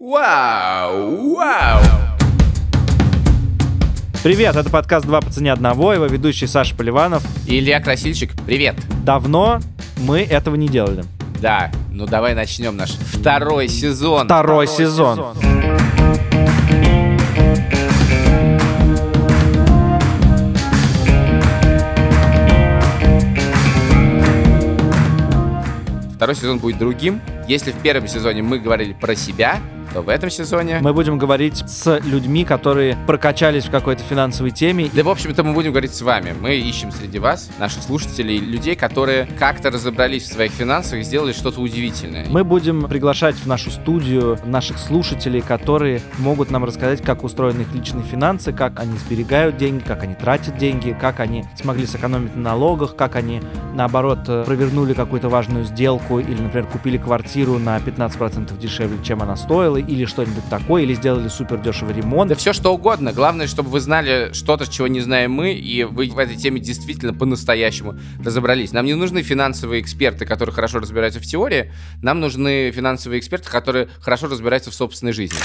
Вау! Вау! Привет, это подкаст «Два по цене одного», его ведущий Саша Поливанов. И Илья Красильчик, привет! Давно мы этого не делали. Да, ну давай начнем наш второй сезон. Второй, сезон. Второй сезон будет другим. Если в первом сезоне мы говорили про себя, то в этом сезоне... Мы будем говорить с людьми, которые прокачались в какой-то финансовой теме. Да, в общем-то, мы будем говорить с вами. Мы ищем среди вас, наших слушателей, людей, которые как-то разобрались в своих финансах и сделали что-то удивительное. Мы будем приглашать в нашу студию наших слушателей, которые могут нам рассказать, как устроены их личные финансы, как они сберегают деньги, как они тратят деньги, как они смогли сэкономить на налогах, как они, наоборот, э, провернули какую-то важную сделку или, например, купили квартиру на 15% дешевле, чем она стоила, или что-нибудь такое, или сделали супер дешевый ремонт. Да все что угодно. Главное, чтобы вы знали что-то, чего не знаем мы, и вы в этой теме действительно по-настоящему разобрались. Нам не нужны финансовые эксперты, которые хорошо разбираются в теории. Нам нужны финансовые эксперты, которые хорошо разбираются в собственной жизни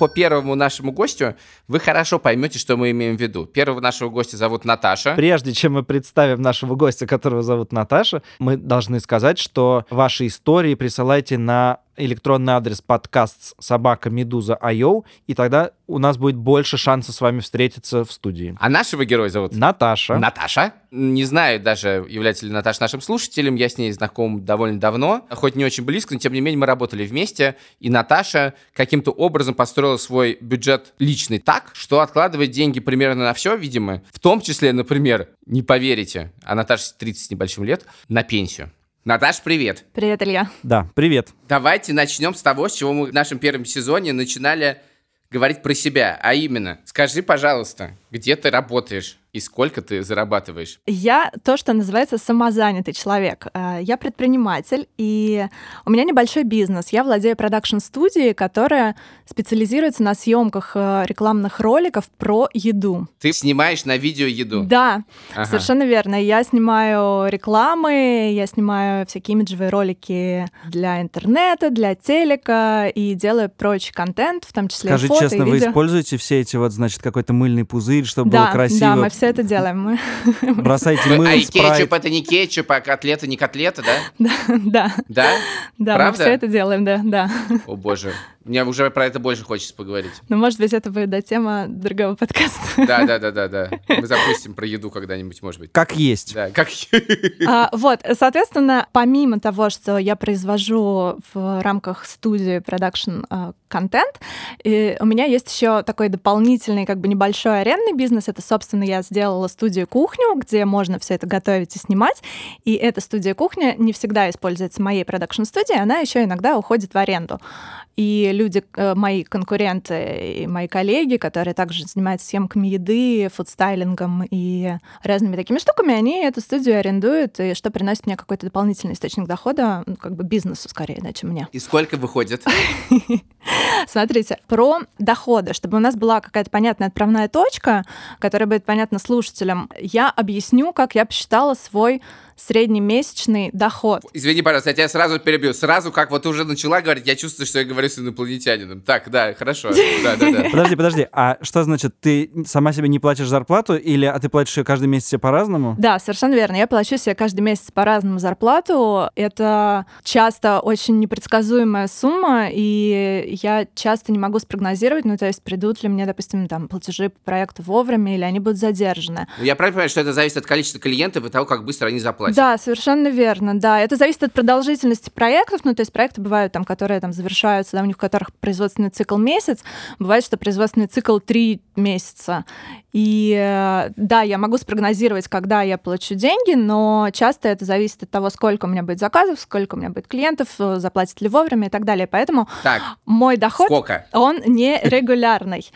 по первому нашему гостю вы хорошо поймете, что мы имеем в виду. Первого нашего гостя зовут Наташа. Прежде чем мы представим нашего гостя, которого зовут Наташа, мы должны сказать, что ваши истории присылайте на электронный адрес подкаст собака медуза IO, и тогда у нас будет больше шансов с вами встретиться в студии. А нашего героя зовут? Наташа. Наташа. Не знаю даже, является ли Наташа нашим слушателем. Я с ней знаком довольно давно, хоть не очень близко, но тем не менее мы работали вместе. И Наташа каким-то образом построила свой бюджет личный так, что откладывает деньги примерно на все, видимо. В том числе, например, не поверите, а Наташа 30 с небольшим лет, на пенсию. Наташ, привет. Привет, Илья. Да, привет. Давайте начнем с того, с чего мы в нашем первом сезоне начинали говорить про себя, а именно, скажи, пожалуйста, где ты работаешь? И сколько ты зарабатываешь? Я то, что называется самозанятый человек. Э, я предприниматель, и у меня небольшой бизнес. Я владею продакшн-студией, которая специализируется на съемках э, рекламных роликов про еду. Ты снимаешь на видео еду? Да, ага. совершенно верно. Я снимаю рекламы, я снимаю всякие имиджевые ролики для интернета, для телека и делаю прочий контент, в том числе Скажи фото честно, и вы видео. используете все эти вот, значит, какой-то мыльный пузырь, чтобы да, было красиво? Да, мы все это делаем. Мы бросайте мыло, А и кетчуп это не кетчуп, а котлета не котлета, да? Да, да. Да? Мы все это делаем, да, да. О боже, мне уже про это больше хочется поговорить. Ну, может быть, это будет да, тема другого подкаста. Да, да, да, да, да. Мы запустим про еду когда-нибудь, может быть. Как есть. Да, как... А, вот, соответственно, помимо того, что я произвожу в рамках студии продакшн а, контент, у меня есть еще такой дополнительный, как бы небольшой арендный бизнес. Это, собственно, я сделала студию кухню, где можно все это готовить и снимать. И эта студия кухня не всегда используется моей продакшн-студией, она еще иногда уходит в аренду. И люди, э, мои конкуренты и мои коллеги, которые также занимаются съемками еды, фудстайлингом и разными такими штуками, они эту студию арендуют, и что приносит мне какой-то дополнительный источник дохода, ну, как бы бизнесу скорее, да, чем мне. И сколько выходит? Смотрите, про доходы, чтобы у нас была какая-то понятная отправная точка, которая будет понятна слушателям, я объясню, как я посчитала свой среднемесячный доход. Извини, пожалуйста, я тебя сразу перебью. Сразу, как вот уже начала говорить, я чувствую, что я говорю с инопланетянином. Так, да, хорошо. Да, да, да. Подожди, подожди, а что значит, ты сама себе не платишь зарплату, или а ты платишь ее каждый месяц по-разному? Да, совершенно верно. Я плачу себе каждый месяц по-разному зарплату. Это часто очень непредсказуемая сумма, и я часто не могу спрогнозировать, ну, то есть придут ли мне, допустим, там, платежи по проекту вовремя, или они будут задержаны. Ну, Я правильно понимаю, что это зависит от количества клиентов и того, как быстро они заплатят? Да, совершенно верно, да. Это зависит от продолжительности проектов, ну, то есть проекты бывают там, которые там завершаются, да, у них в которых производственный цикл месяц, бывает, что производственный цикл три месяца. И э, да, я могу спрогнозировать, когда я получу деньги, но часто это зависит от того, сколько у меня будет заказов, сколько у меня будет клиентов, э, заплатят ли вовремя и так далее. Поэтому Так, мой доход, сколько? он нерегулярный.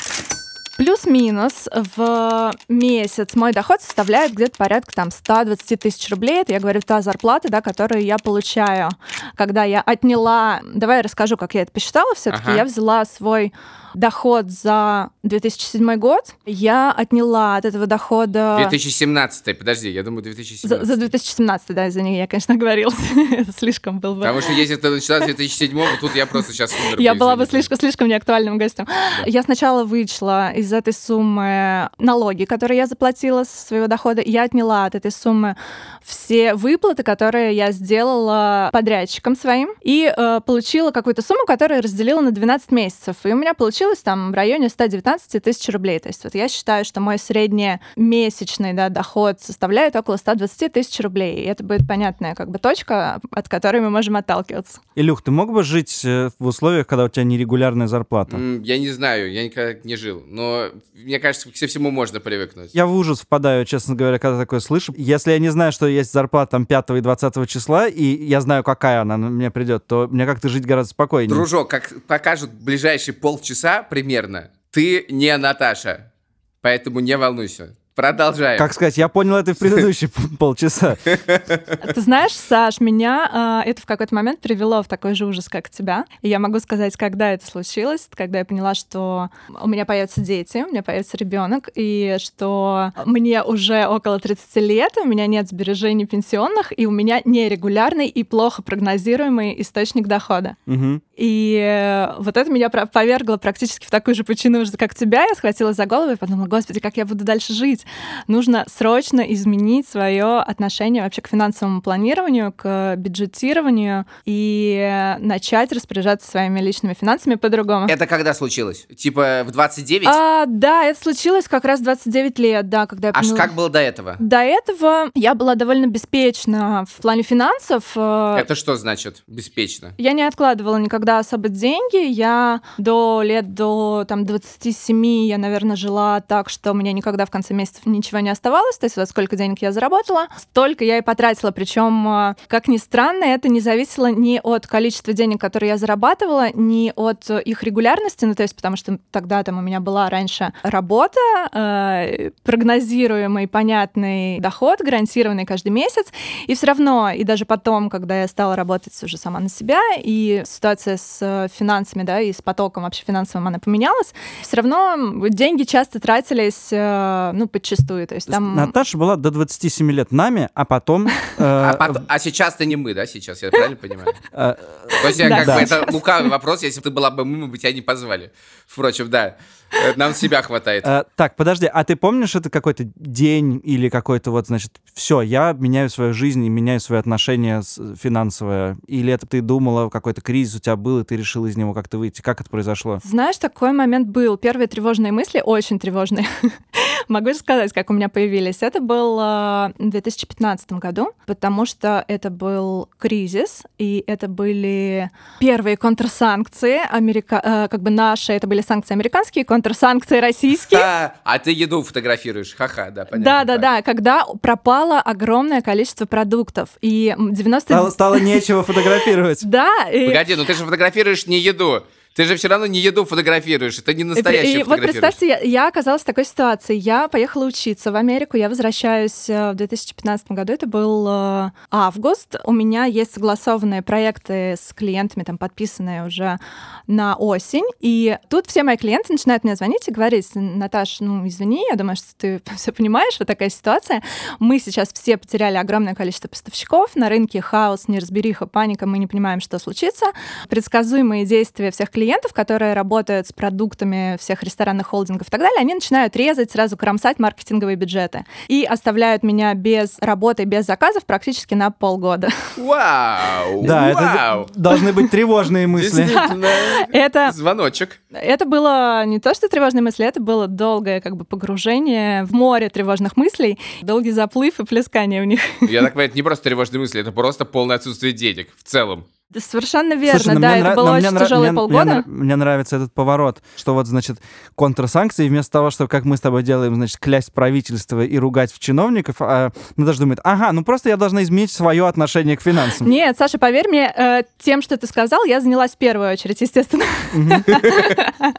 Плюс-минус в месяц мой доход составляет где-то порядка там 120 тысяч рублей. Это я говорю та зарплата, да, которую я получаю. Когда я отняла... Давай я расскажу, как я это посчитала все-таки. Ага. Я взяла свой доход за 2007 год. Я отняла от этого дохода... 2017, подожди, я думаю, 2017. За, за 2017, да, извини, я, конечно, оговорилась. Это слишком был бы... Потому что если ты начала с 2007 тут я просто сейчас умер. Я бы, была бы извините. слишком, слишком неактуальным гостем. Я сначала вычла из этой суммы налоги, которые я заплатила со своего дохода. Я отняла от этой суммы все выплаты, которые я сделала подрядчикам своим, и э, получила какую-то сумму, которую разделила на 12 месяцев. И у меня получилось там в районе 119 тысяч рублей. То есть вот я считаю, что мой среднемесячный да, доход составляет около 120 тысяч рублей. И это будет понятная как бы точка, от которой мы можем отталкиваться. Илюх, ты мог бы жить э, в условиях, когда у тебя нерегулярная зарплата? М, Я не знаю, я никогда не жил, но мне кажется, ко всему можно привыкнуть. Я в ужас впадаю, честно говоря, когда такое слышу. Если я не знаю, что есть зарплата там 5 и 20 числа, и я знаю, какая она на меня придет, то мне как-то жить гораздо спокойнее. Дружок, как покажут ближайшие полчаса примерно, ты не Наташа, поэтому не волнуйся. Продолжаем. Как сказать, я понял это в предыдущие полчаса. Ты знаешь, Саш, меня э, это в какой-то момент привело в такой же ужас, как тебя. И я могу сказать, когда это случилось, когда я поняла, что у меня появятся дети, у меня появится ребенок, и что мне уже около 30 лет, у меня нет сбережений пенсионных, и у меня нерегулярный и плохо прогнозируемый источник дохода. Мгм. И вот это меня повергло практически в такую же пучину, ужаса, как тебя. Я схватилась за голову и подумала, господи, как я буду дальше жить? Нужно срочно изменить свое отношение вообще к финансовому планированию, к бюджетированию и начать распоряжаться своими личными финансами по-другому. Это когда случилось? Типа в 29? А, да, это случилось как раз в 29 лет, да, когда я поняла. как было до этого? До этого я была довольно беспечна в плане финансов. э, Это что значит беспечно? Я не откладывала никогда особо деньги. Я до лет, до там, 27, я, наверное, жила так, что у меня никогда в конце месяцев ничего не оставалось. То есть вот сколько денег я заработала, столько я и потратила. Причем, как ни странно, это не зависело ни от количества денег, которые я зарабатывала, ни от их регулярности. Ну, то есть потому что тогда там у меня была раньше работа, э, прогнозируемый, понятный доход, гарантированный каждый месяц. И все равно, и даже потом, когда я стала работать уже сама на себя, и ситуация с э, финансами, да, и с потоком вообще финансовым, она поменялась, все равно деньги часто тратились, э, ну, подчастую. То есть там... Наташа была до 27 лет нами, а потом... э, А, а сейчас ты не мы, да, сейчас? Я правильно понимаю? э, То есть, как бы, это лукавый вопрос, если бы ты была бы мы, мы бы тебя не позвали. Впрочем, да, э, нам себя хватает. Так, подожди, а ты помнишь это какой-то день или какой-то вот, значит, все, я меняю свою жизнь и меняю свои отношения финансовое? Или это ты думала, какой-то кризис у тебя был, и ты решила из него как-то выйти? Как это произошло? Знаешь, такой момент был. Первые тревожные мысли, очень тревожные. Могу сказать, как у меня появились. Это был э, в 2015 году, потому что это был кризис, и это были первые контрсанкции, Америка... э, как бы наши, это были санкции американские, контрсанкции российские. А, а ты еду фотографируешь, ха-ха, да, понятно. Да, да, да, когда пропало огромное количество продуктов. И м, 90... Стало, стало нечего фотографировать. Да, Погоди, ну ты же фотографируешь не еду. Ты же все равно не еду фотографируешь, это не И, настоящее вот представьте, я, я оказалась в такой ситуации. Я поехала учиться в Америку, я возвращаюсь э, в 2015 году, это был э, август. У меня есть согласованные проекты с клиентами, там подписанные уже на осень. И тут все мои клиенты начинают мне звонить и говорить, Наташ, ну извини, я думаю, что ты все понимаешь, вот такая ситуация. Мы сейчас все потеряли огромное количество поставщиков, на рынке хаос, неразбериха, паника, мы не понимаем, что случится. Предсказуемые действия всех клиентов, которые работают с продуктами всех ресторанных холдингов и так далее, они начинают резать, сразу кромсать маркетинговые бюджеты и оставляют меня без работы, без заказов практически на полгода. Вау! Да, вау! это должны быть тревожные мысли. Это, Звоночек. это было не то, что тревожные мысли, это было долгое как бы погружение в море тревожных мыслей, долгий заплыв и плескание в них. Я так понимаю, это не просто тревожные мысли, это просто полное отсутствие денег в целом. Да, Совершенно верно, Слушай, ну да, это нрав- было очень тяжелые мне- полгода. Мне, мне нравится этот поворот, что вот, значит, контрсанкции, вместо того, что, как мы с тобой делаем, значит, клясть правительство и ругать в чиновников, а, Наташа думает, ага, ну просто я должна изменить свое отношение к финансам. Нет, Саша, поверь мне, э, тем, что ты сказал, я занялась в первую очередь, естественно.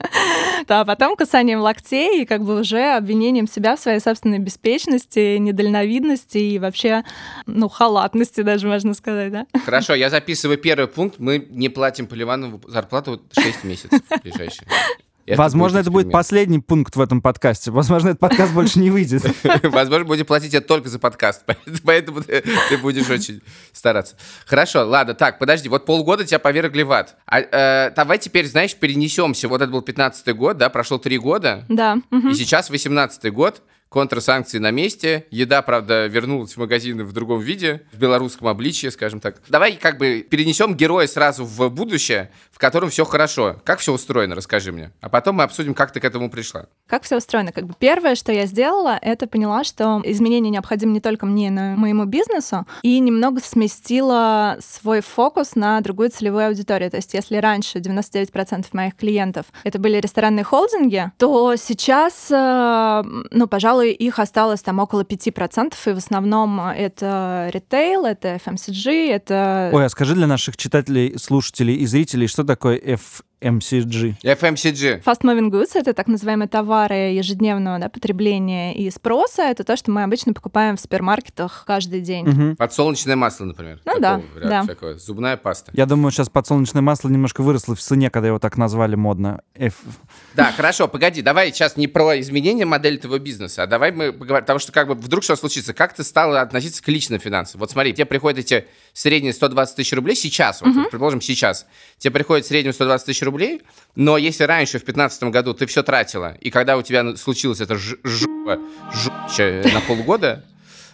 Да, потом касанием локтей и как бы уже обвинением себя в своей собственной беспечности, недальновидности и вообще, ну, халатности даже, можно сказать, да? Хорошо, я записываю первый пункт. Мы не платим Поливанову зарплату 6 месяцев ближайшие. Это Возможно, будет это будет последний пункт в этом подкасте. Возможно, этот подкаст больше не выйдет. Возможно, будем платить тебе только за подкаст. Поэтому ты, ты будешь очень стараться. Хорошо, ладно, так, подожди. Вот полгода тебя повергли в ад. А, э, давай теперь, знаешь, перенесемся. Вот это был 15-й год, да? Прошло три года. Да. И сейчас 18-й год контрсанкции на месте. Еда, правда, вернулась в магазины в другом виде, в белорусском обличье, скажем так. Давай как бы перенесем героя сразу в будущее, в котором все хорошо. Как все устроено, расскажи мне. А потом мы обсудим, как ты к этому пришла. Как все устроено? Как бы первое, что я сделала, это поняла, что изменения необходимы не только мне, но и моему бизнесу, и немного сместила свой фокус на другую целевую аудиторию. То есть если раньше 99% моих клиентов это были ресторанные холдинги, то сейчас, э, ну, пожалуй, пожалуй, их осталось там около 5%, и в основном это ритейл, это FMCG, это... Ой, а скажи для наших читателей, слушателей и зрителей, что такое F FMCG. FMCG. Fast Moving Goods — это так называемые товары ежедневного да, потребления и спроса. Это то, что мы обычно покупаем в супермаркетах каждый день. Угу. Подсолнечное масло, например. Ну да, да. Всякого. Зубная паста. Я думаю, сейчас подсолнечное масло немножко выросло в цене, когда его так назвали модно. F... Да, хорошо, погоди, давай сейчас не про изменение модели твоего бизнеса, а давай мы поговорим, потому что как бы вдруг что случится, как ты стала относиться к личным финансам? Вот смотри, тебе приходят эти средние 120 тысяч рублей сейчас, вот, угу. предположим, сейчас, тебе приходит в среднем 120 тысяч рублей, но если раньше, в 2015 году, ты все тратила, и когда у тебя случилось это жопа, жопа на полгода,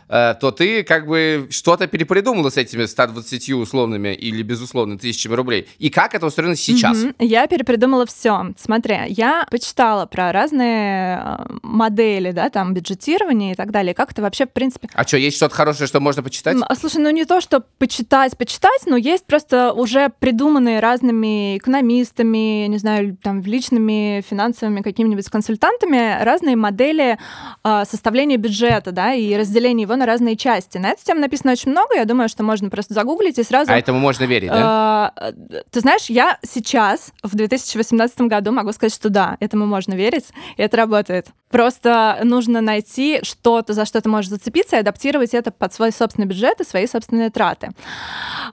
то ты как бы что-то перепридумала с этими 120 условными или безусловно тысячами рублей. И как это устроено сейчас? Mm-hmm. Я перепридумала все. Смотри, я почитала про разные э, модели, да, там, бюджетирования и так далее. Как это вообще, в принципе... А что, есть что-то хорошее, что можно почитать? Слушай, ну не то, что почитать, почитать, но есть просто уже придуманные разными экономистами, не знаю, там, личными финансовыми какими-нибудь консультантами разные модели э, составления бюджета, да, и разделения его на разные части. На эту тему написано очень много, я думаю, что можно просто загуглить и сразу... А этому можно верить, да? Э, ты знаешь, я сейчас, в 2018 году, могу сказать, что да, этому можно верить, и это работает. Просто нужно найти что-то, за что ты можешь зацепиться, и адаптировать это под свой собственный бюджет и свои собственные траты.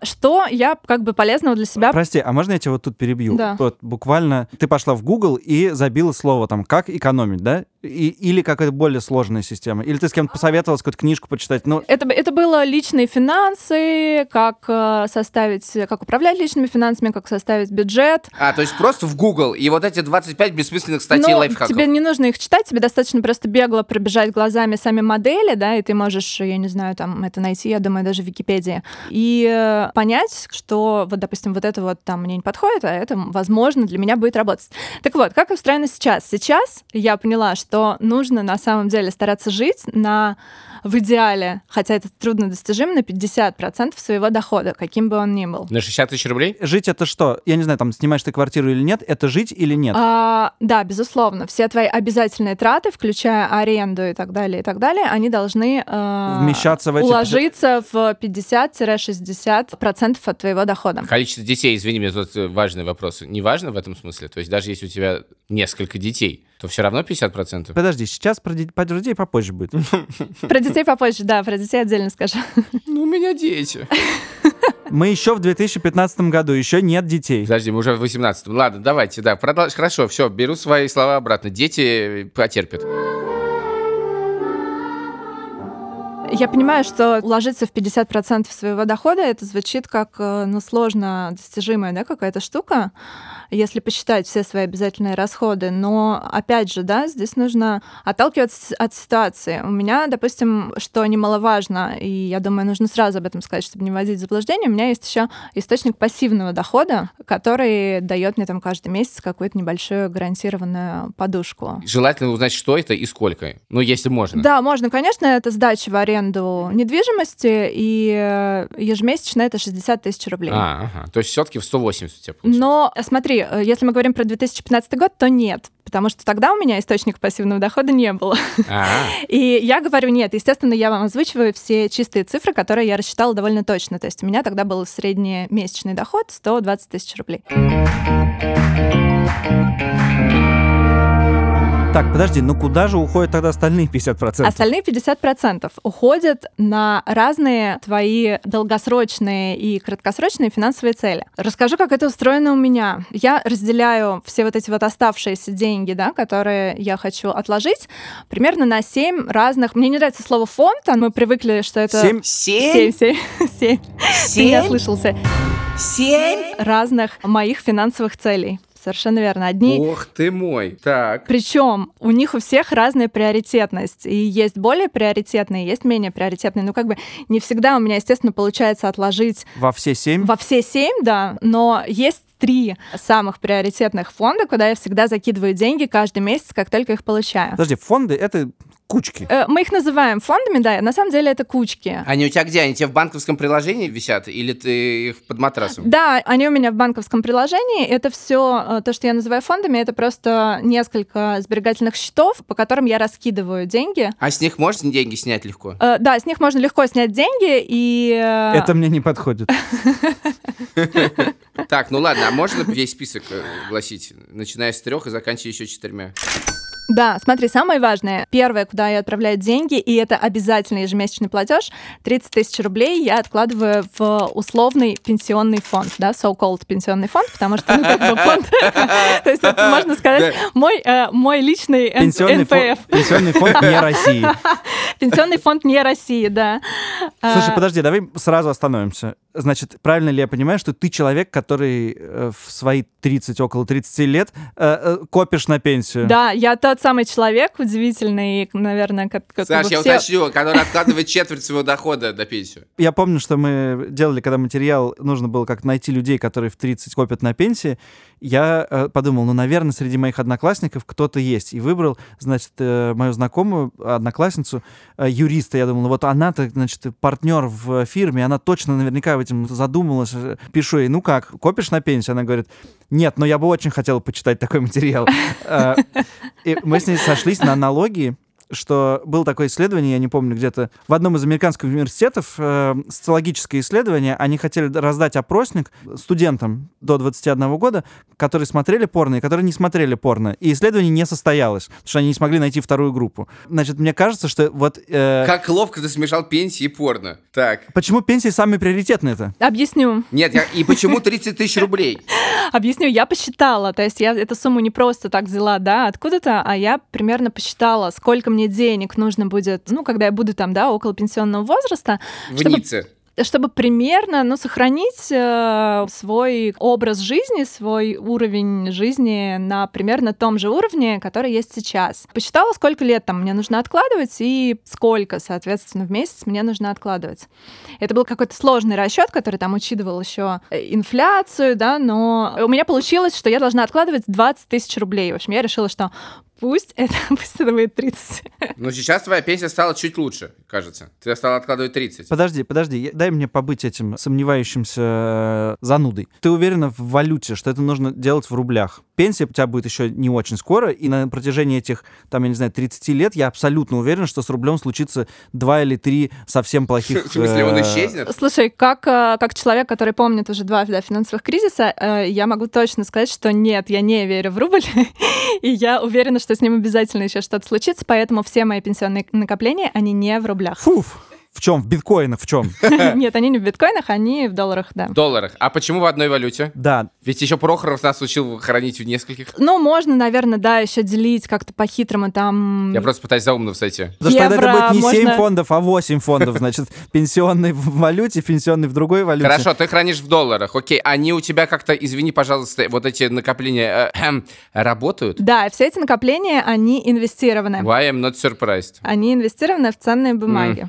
Что я как бы полезного для себя... Прости, а можно я тебя вот тут перебью? Да. Вот буквально ты пошла в Google и забила слово там «как экономить», да? И, или какая-то более сложная система? Или ты с кем-то посоветовалась какую-то книжку почитать? Ну... Это, это было личные финансы, как э, составить, как управлять личными финансами, как составить бюджет. А, то есть просто в Google, и вот эти 25 бессмысленных статей ну, лайфхаков. тебе не нужно их читать, тебе достаточно просто бегло пробежать глазами сами модели, да, и ты можешь, я не знаю, там это найти, я думаю, даже в Википедии, и э, понять, что вот, допустим, вот это вот там мне не подходит, а это, возможно, для меня будет работать. Так вот, как устроено сейчас? Сейчас я поняла, что что нужно на самом деле стараться жить на в идеале, хотя это трудно достижимо, на 50% своего дохода, каким бы он ни был. На 60 тысяч рублей? Жить это что? Я не знаю, там снимаешь ты квартиру или нет, это жить или нет? А, да, безусловно. Все твои обязательные траты, включая аренду и так далее, и так далее, они должны э, вмещаться в эти... уложиться в 50-60% от твоего дохода. Количество детей, извини меня, тут важный вопрос. Не важно в этом смысле? То есть даже если у тебя несколько детей, то все равно 50%? Подожди, сейчас про, про детей попозже будет. Про детей попозже, да, про детей отдельно скажу. Ну, у меня дети. Мы еще в 2015 году, еще нет детей. Подожди, мы уже в 2018. Ладно, давайте, да, продолжь. Хорошо, все, беру свои слова обратно. Дети потерпят. Я понимаю, что уложиться в 50% своего дохода, это звучит как э, ну, сложно достижимая да, какая-то штука если посчитать все свои обязательные расходы. Но, опять же, да, здесь нужно отталкиваться от ситуации. У меня, допустим, что немаловажно, и я думаю, нужно сразу об этом сказать, чтобы не вводить в заблуждение, у меня есть еще источник пассивного дохода, который дает мне там каждый месяц какую-то небольшую гарантированную подушку. Желательно узнать, что это и сколько. Ну, если можно. Да, можно, конечно, это сдача в аренду недвижимости, и э, ежемесячно это 60 тысяч рублей. А, ага. То есть все-таки в 180 у тебя получается. Но смотри, Э, если мы говорим про 2015 год, то нет, потому что тогда у меня источника пассивного дохода не было. А-а-а. И я говорю, нет, естественно, я вам озвучиваю все чистые цифры, которые я рассчитала довольно точно. То есть у меня тогда был средний месячный доход 120 тысяч рублей. Так, подожди, ну куда же уходят тогда остальные 50%? Остальные 50% уходят на разные твои долгосрочные и краткосрочные финансовые цели. Расскажу, как это устроено у меня. Я разделяю все вот эти вот оставшиеся деньги, да, которые я хочу отложить, примерно на 7 разных... Мне не нравится слово фонд, а мы привыкли, что это... 7? 7, 7, 7. Ты не ослышался. Семь? Разных моих финансовых целей. Совершенно верно. Одни Ох ты мой. Так. Причем у них у всех разная приоритетность. И есть более приоритетные, есть менее приоритетные. Ну, как бы не всегда у меня, естественно, получается отложить Во все 7? во все семь, да, но есть три самых приоритетных фонда, куда я всегда закидываю деньги каждый месяц, как только их получаю. Подожди, фонды — это кучки. Э, Мы их называем фондами, да, на самом деле это кучки. Они у тебя где? Они тебе в банковском приложении висят? Или ты их под матрасом? Да, они у меня в банковском приложении. Это все то, что я называю фондами, это просто несколько сберегательных счетов, по которым я раскидываю деньги. А с них можно деньги снять легко? Э, Да, с них можно легко снять деньги, и... э, Это мне не подходит. Так, ну ладно, а можно весь список э, гласить, начиная с трех и заканчивая еще четырьмя? Да, смотри, самое важное. Первое, куда я отправляю деньги, и это обязательный ежемесячный платеж, 30 тысяч рублей я откладываю в условный пенсионный фонд, да, so-called пенсионный фонд, потому что, ну, как бы фонд, то есть это, можно сказать, мой, э, мой личный НПФ. пенсионный фонд не России. Пенсионный фонд не России, да. Слушай, А, подожди, давай сразу остановимся. Значит, правильно ли я понимаю, что ты человек, который э, в свои 30, около 30 лет э, копишь на пенсию? Да, я тот самый человек удивительный, наверное, как, как Саш, бы я все- уточню, который откладывает четверть своего дохода на пенсию. Я помню, что мы делали, когда материал, нужно было как найти людей, которые в 30 копят на пенсии. Я э, подумал, ну, наверное, среди моих одноклассников кто-то есть. И выбрал, значит, э, мою знакомую, одноклассницу, э, юриста. Я думал, ну, вот она-то, значит, партнер в фирме, она точно наверняка этим задумалась. Э, Пишу ей, ну как, копишь на пенсию? Она говорит, нет, но я бы очень хотела почитать такой материал. Э, И мы с ней сошлись на аналогии, что было такое исследование, я не помню, где-то в одном из американских университетов, э, социологическое исследование, они хотели раздать опросник студентам до 21 года, которые смотрели порно и которые не смотрели порно. И исследование не состоялось, потому что они не смогли найти вторую группу. Значит, мне кажется, что вот... э, Как ловко ты смешал пенсии и порно. Так. Почему пенсии самые приоритетные-то? Объясню. Нет, я- и почему 30 тысяч рублей? Объясню, я посчитала, то есть я эту сумму не просто так взяла, да, откуда-то, а я примерно посчитала, сколько мне денег нужно будет, ну, когда я буду там, да, около пенсионного возраста, В Чтобы- Ницце. чтобы примерно, ну, сохранить э, свой образ жизни, свой уровень жизни на примерно том же уровне, который есть сейчас. Посчитала, сколько лет там мне нужно откладывать и сколько, соответственно, в месяц мне нужно откладывать. Это был какой-то сложный расчет, который там учитывал еще инфляцию, да, но у меня получилось, что я должна откладывать 20 тысяч рублей. В общем, я решила, что пусть это, пусть это будет 30. Но сейчас твоя пенсия стала чуть лучше, кажется. Ты стала откладывать 30. Подожди, подожди, я- дай мне побыть этим сомневающимся э, занудой. Ты уверена в валюте, что это нужно делать в рублях? Пенсия у тебя будет еще не очень скоро, и на протяжении этих, там, я не знаю, 30 лет я абсолютно уверен, что с рублем случится два или три совсем плохих... В смысле, он э, исчезнет? Слушай, как, э, как человек, который помнит уже два да, финансовых кризиса, я могу точно сказать, что нет, я не верю в рубль, и я уверена, что с ним обязательно еще что-то случится, поэтому все мои пенсионные накопления, они не в рублях. Фуф! В чем? В биткоинах в чем? Нет, они не в биткоинах, они в долларах, да. В долларах. А почему в одной валюте? Да, Ведь еще Прохоров нас учил хранить в нескольких. Ну, можно, наверное, да, еще делить как-то по-хитрому там. Я просто пытаюсь заумно встать. Потому что тогда это будет не 7 можно- фондов, а 8 фондов. Значит, пенсионный в валюте, пенсионный в другой валюте. Хорошо, ты хранишь в долларах. Окей, они у тебя как-то, извини, пожалуйста, вот эти накопления э, кхм, работают? Да, все эти накопления, они инвестированы. Why I'm not surprised? Они инвестированы в ценные бумаги.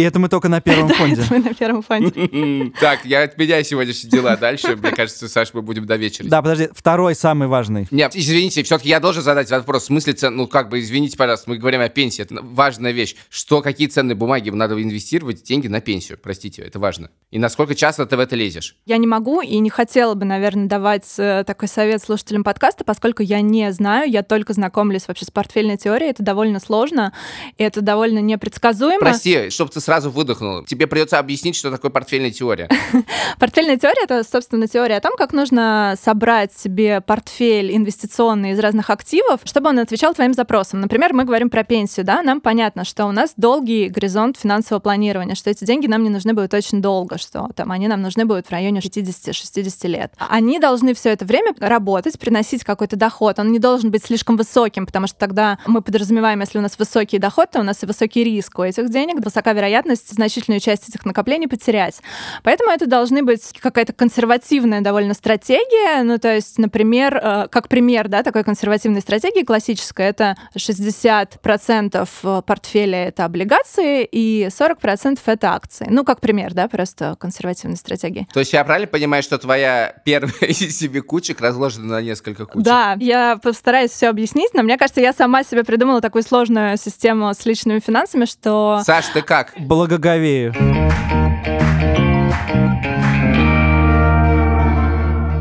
И это мы только на первом фонде. Мы на первом фонде. Так, я отменяю сегодняшние дела. Дальше, мне кажется, Саш, мы будем до вечера. Да, подожди, второй самый важный. Нет, извините, все-таки я должен задать вопрос. В смысле, ну как бы, извините, пожалуйста, мы говорим о пенсии. Это важная вещь. Что, какие ценные бумаги надо инвестировать деньги на пенсию? Простите, это важно. И насколько часто ты в это лезешь? Я не могу и не хотела бы, наверное, давать э, такой совет слушателям подкаста, поскольку я не знаю, я только знакомлюсь вообще с портфельной теорией, это довольно сложно, и это довольно непредсказуемо. Прости, чтобы ты сразу выдохнул. Тебе придется объяснить, что такое портфельная теория. Портфельная теория — это, собственно, теория о том, как нужно собрать себе портфель инвестиционный из разных активов, чтобы он отвечал твоим запросам. Например, мы говорим про пенсию, да, нам понятно, что у нас долгий горизонт финансового планирования, что эти деньги нам не нужны будут очень долго, что там они нам нужны будут в районе 60-60 лет. Они должны все это время работать, приносить какой-то доход. Он не должен быть слишком высоким, потому что тогда мы подразумеваем, если у нас высокий доход, то у нас и высокий риск у этих денег, высока вероятность значительную часть этих накоплений потерять. Поэтому это должны быть какая-то консервативная довольно стратегия. Ну, то есть, например, э, как пример, да, такой консервативной стратегии классической, это 60% портфеля — это облигации и 40% — это акции. Ну, как пример, да, просто консервативной стратегии. То есть я правильно понимаю, что твоя первая из себе кучек разложена на несколько кучек? Да, я постараюсь все объяснить, но мне кажется, я сама себе придумала такую сложную систему с личными финансами, что... Саш, ты как? Благоговею.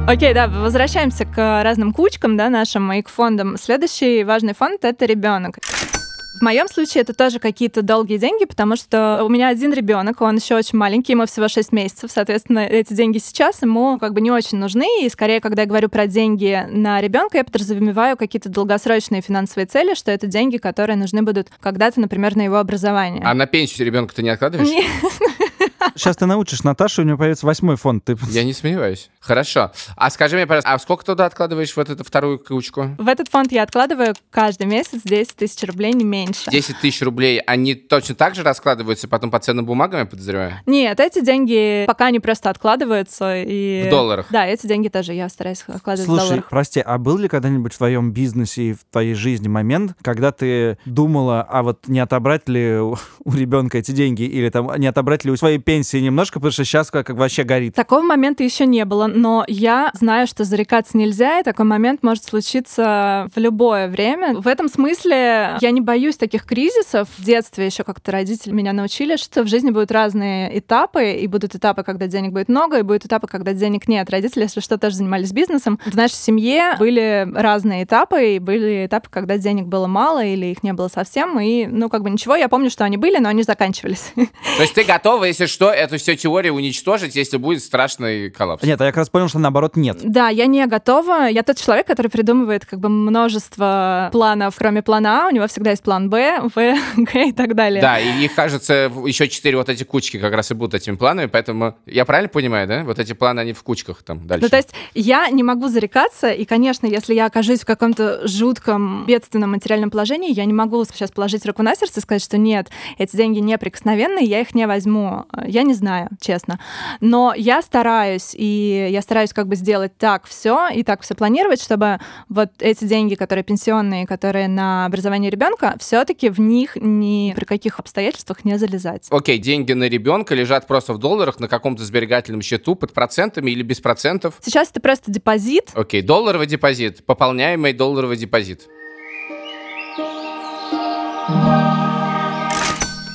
Окей, да, возвращаемся к разным кучкам, да, нашим и к фондам. Следующий важный фонд — это ребенок. В моем случае это тоже какие-то долгие деньги, потому что у меня один ребенок, он еще очень маленький, ему всего 6 месяцев, соответственно, эти деньги сейчас ему как бы не очень нужны, и скорее, когда я говорю про деньги на ребенка, я подразумеваю какие-то долгосрочные финансовые цели, что это деньги, которые нужны будут когда-то, например, на его образование. А на пенсию ребенка ты не откладываешь? Нет. Сейчас ты научишь Наташу, у нее появится восьмой фонд. Ты... Я не сомневаюсь. Хорошо. А скажи мне, пожалуйста, а сколько туда откладываешь в вот эту вторую кучку? В этот фонд я откладываю каждый месяц 10 тысяч рублей, не меньше. 10 тысяч рублей, они точно так же раскладываются потом по ценным бумагам, я подозреваю? Нет, эти деньги пока они просто откладываются. И... В долларах? Да, эти деньги тоже я стараюсь откладывать Слушай, в долларах. прости, а был ли когда-нибудь в твоем бизнесе и в твоей жизни момент, когда ты думала, а вот не отобрать ли у, ребенка эти деньги или там не отобрать ли у своей пенсии немножко, потому что сейчас как, как вообще горит? Такого момента еще не было, но я знаю, что зарекаться нельзя, и такой момент может случиться в любое время. В этом смысле я не боюсь таких кризисов. В детстве еще как-то родители меня научили, что в жизни будут разные этапы, и будут этапы, когда денег будет много, и будут этапы, когда денег нет. Родители, если что, тоже занимались бизнесом. В нашей семье были разные этапы, и были этапы, когда денег было мало или их не было совсем, и, ну, как бы ничего, я помню, что они были, но они заканчивались. То есть ты готова, если что, эту всю теорию уничтожить, если будет страшный коллапс? Нет, а я как раз понял, что наоборот нет. Да, я не готова. Я тот человек, который придумывает как бы множество планов, кроме плана А. У него всегда есть план Б, В, Г и так далее. Да, и их, кажется, еще четыре вот эти кучки как раз и будут этими планами, поэтому я правильно понимаю, да? Вот эти планы, они в кучках там дальше. Ну, то есть я не могу зарекаться, и, конечно, если я окажусь в каком-то жутком бедственном материальном положении, я не могу сейчас положить руку на сердце и сказать, что нет, эти деньги неприкосновенные, я их не возьму. Я не знаю, честно. Но я стараюсь, и я стараюсь как бы сделать так все и так все планировать, чтобы вот эти деньги, которые пенсионные, которые на образование ребенка, все-таки в них ни при каких обстоятельствах не залезать. Окей, деньги на ребенка лежат просто в долларах на каком-то сберегательном счету под процентами или без процентов. Сейчас это просто депозит. Окей, долларовый депозит, пополняемый долларовый депозит.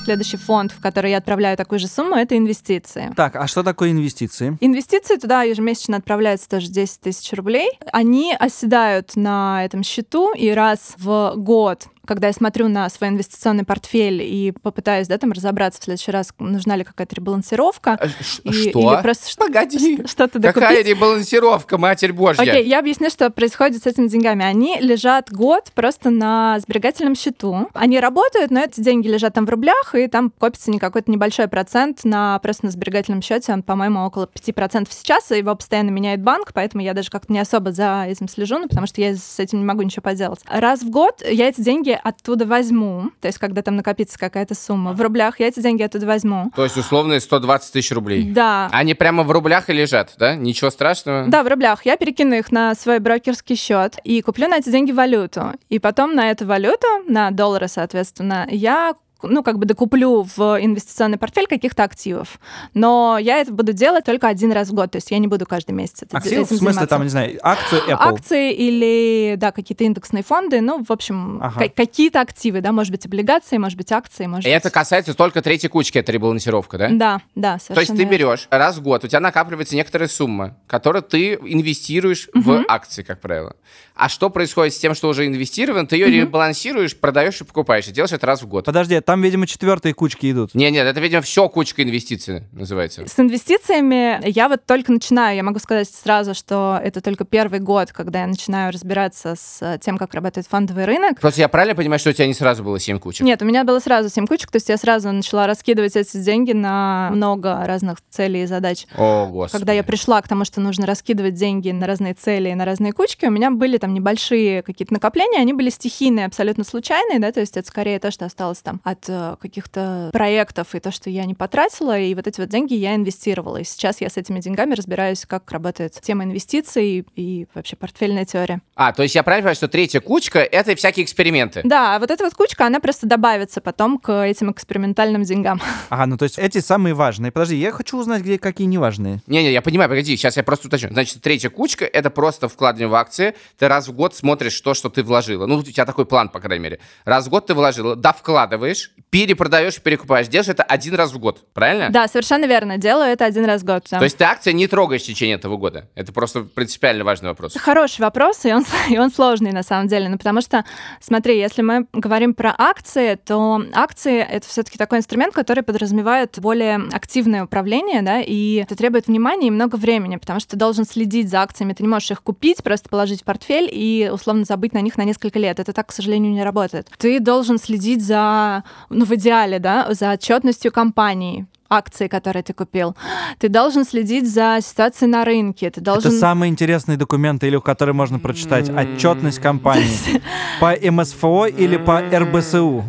Следующий фонд, в который я отправляю такую же сумму, это инвестиции. Так, а что такое инвестиции? Инвестиции туда ежемесячно отправляются тоже 10 тысяч рублей. Они оседают на этом счету, и раз в год когда я смотрю на свой инвестиционный портфель и попытаюсь, да, там разобраться в следующий раз, нужна ли какая-то ребалансировка. А, ш- и- что? Или просто Погоди. что-то Какая докупить. ребалансировка, матерь божья? Окей, я объясню, что происходит с этими деньгами. Они лежат год просто на сберегательном счету. Они работают, но эти деньги лежат там в рублях, и там копится не какой-то небольшой процент на просто на сберегательном счете. Он, по-моему, около 5% сейчас, и его постоянно меняет банк, поэтому я даже как-то не особо за этим слежу, ну, потому что я с этим не могу ничего поделать. Раз в год я эти деньги оттуда возьму. То есть, когда там накопится какая-то сумма в рублях, я эти деньги оттуда возьму. То есть условные 120 тысяч рублей. Да. Они прямо в рублях и лежат, да? Ничего страшного? Да, в рублях. Я перекину их на свой брокерский счет и куплю на эти деньги валюту. И потом на эту валюту, на доллары, соответственно, я ну, как бы докуплю в инвестиционный портфель каких-то активов. Но я это буду делать только один раз в год, то есть я не буду каждый месяц это, Активы, в смысле, заниматься. там, не знаю, акцию Apple. Акции или, да, какие-то индексные фонды, ну, в общем, Ага. ка- какие-то активы, да, может быть, облигации, может быть, акции, может И это касается только третьей кучки, это ребалансировка, да? Да, да, совершенно То есть ты верно. берешь раз в год, у тебя накапливается некоторая сумма, которую ты инвестируешь в акции, как правило. А что происходит с тем, что уже инвестировано? Ты ее ребалансируешь, продаешь и покупаешь. И делаешь это раз в год. Подожди, там, видимо, четвертые кучки идут. Не, нет, это, видимо, все кучка инвестиций называется. С инвестициями я вот только начинаю. Я могу сказать сразу, что это только первый год, когда я начинаю разбираться с тем, как работает фондовый рынок. Просто я правильно понимаю, что у тебя не сразу было 7 кучек? Нет, у меня было сразу 7 кучек, то есть я сразу начала раскидывать эти деньги на много разных целей и задач. О, господи. Когда я пришла к тому, что нужно раскидывать деньги на разные цели и на разные кучки, у меня были там небольшие какие-то накопления, они были стихийные, абсолютно случайные, да, то есть это скорее то, что осталось там от каких-то проектов и то, что я не потратила, и вот эти вот деньги я инвестировала. И сейчас я с этими деньгами разбираюсь, как работает тема инвестиций и вообще портфельная теория. А, то есть я правильно понимаю, что третья кучка — это всякие эксперименты? Да, вот эта вот кучка, она просто добавится потом к этим экспериментальным деньгам. Ага, ну то есть эти самые важные. Подожди, я хочу узнать, где какие неважные. Не-не, я понимаю, погоди, сейчас я просто уточню. Значит, третья кучка — это просто вкладывание в акции. Ты раз в год смотришь то, что ты вложила. Ну, у тебя такой план, по крайней мере. Раз в год ты вложила, да, вкладываешь, перепродаешь, перекупаешь. Делаешь это один раз в год, правильно? Да, совершенно верно. Делаю это один раз в год. да. То есть ты акции не трогаешь в течение этого года? Это просто принципиально важный вопрос. Это хороший вопрос, и он, и он сложный на самом деле. Ну, потому что, смотри, если мы говорим про акции, то акции — это все-таки такой инструмент, который подразумевает более активное управление, да, и это требует внимания и много времени, потому что ты должен следить за акциями. Ты не можешь их купить, просто положить в портфель и условно забыть на них на несколько лет. Это так, к сожалению, не работает. Ты должен следить за, ну, в идеале, да, за отчетностью компании акции, которые ты купил. Ты должен следить за ситуацией на рынке. Ты должен... Это самые интересные документы, или которые можно прочитать. Отчетность компании. По МСФО или по РБСУ?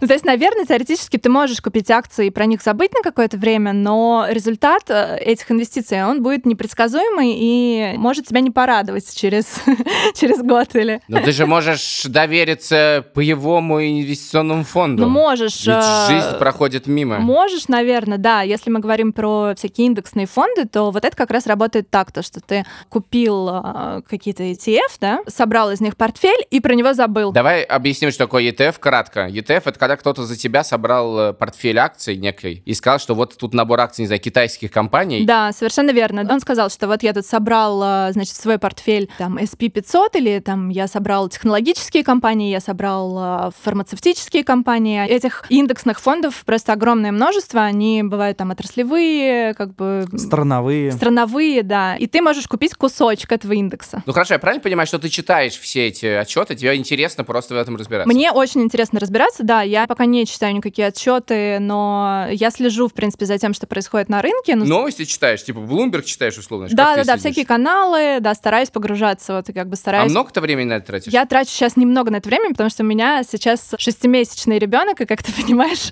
Ну, то есть, наверное, теоретически ты можешь купить акции и про них забыть на какое-то время, но результат э, этих инвестиций, он будет непредсказуемый и может тебя не порадовать через, через год или... Но ты же можешь довериться паевому инвестиционному фонду. Ну, можешь. Ведь э, жизнь проходит мимо. Можешь, наверное, да. Если мы говорим про всякие индексные фонды, то вот это как раз работает так, то, что ты купил э, какие-то ETF, да, собрал из них портфель и про него забыл. Давай объясним, что такое ETF кратко. ETF — это когда кто-то за тебя собрал э, портфель акций некий и сказал, что вот тут набор акций, не знаю, китайских компаний. Да, совершенно верно. Он сказал, что вот я тут собрал, э, значит, свой портфель там SP500 или там я собрал технологические компании, я собрал э, фармацевтические компании. Этих индексных фондов просто огромное множество. Они бывают там отраслевые, как бы... Страновые. Страновые, да. И ты можешь купить кусочек этого индекса. Ну хорошо, я правильно понимаю, что ты читаешь все эти отчеты, тебе интересно просто в этом разбираться? Мне очень интересно разбираться, да. Я пока не читаю никакие отчеты, но я слежу, в принципе, за тем, что происходит на рынке. Ну, Новости читаешь, типа Bloomberg читаешь условно? да, да, да, всякие каналы, да, стараюсь погружаться, вот и как бы А стараюсь. много ты времени на это тратишь? Я трачу сейчас немного на это время, потому что у меня сейчас шестимесячный ребенок, и как ты понимаешь,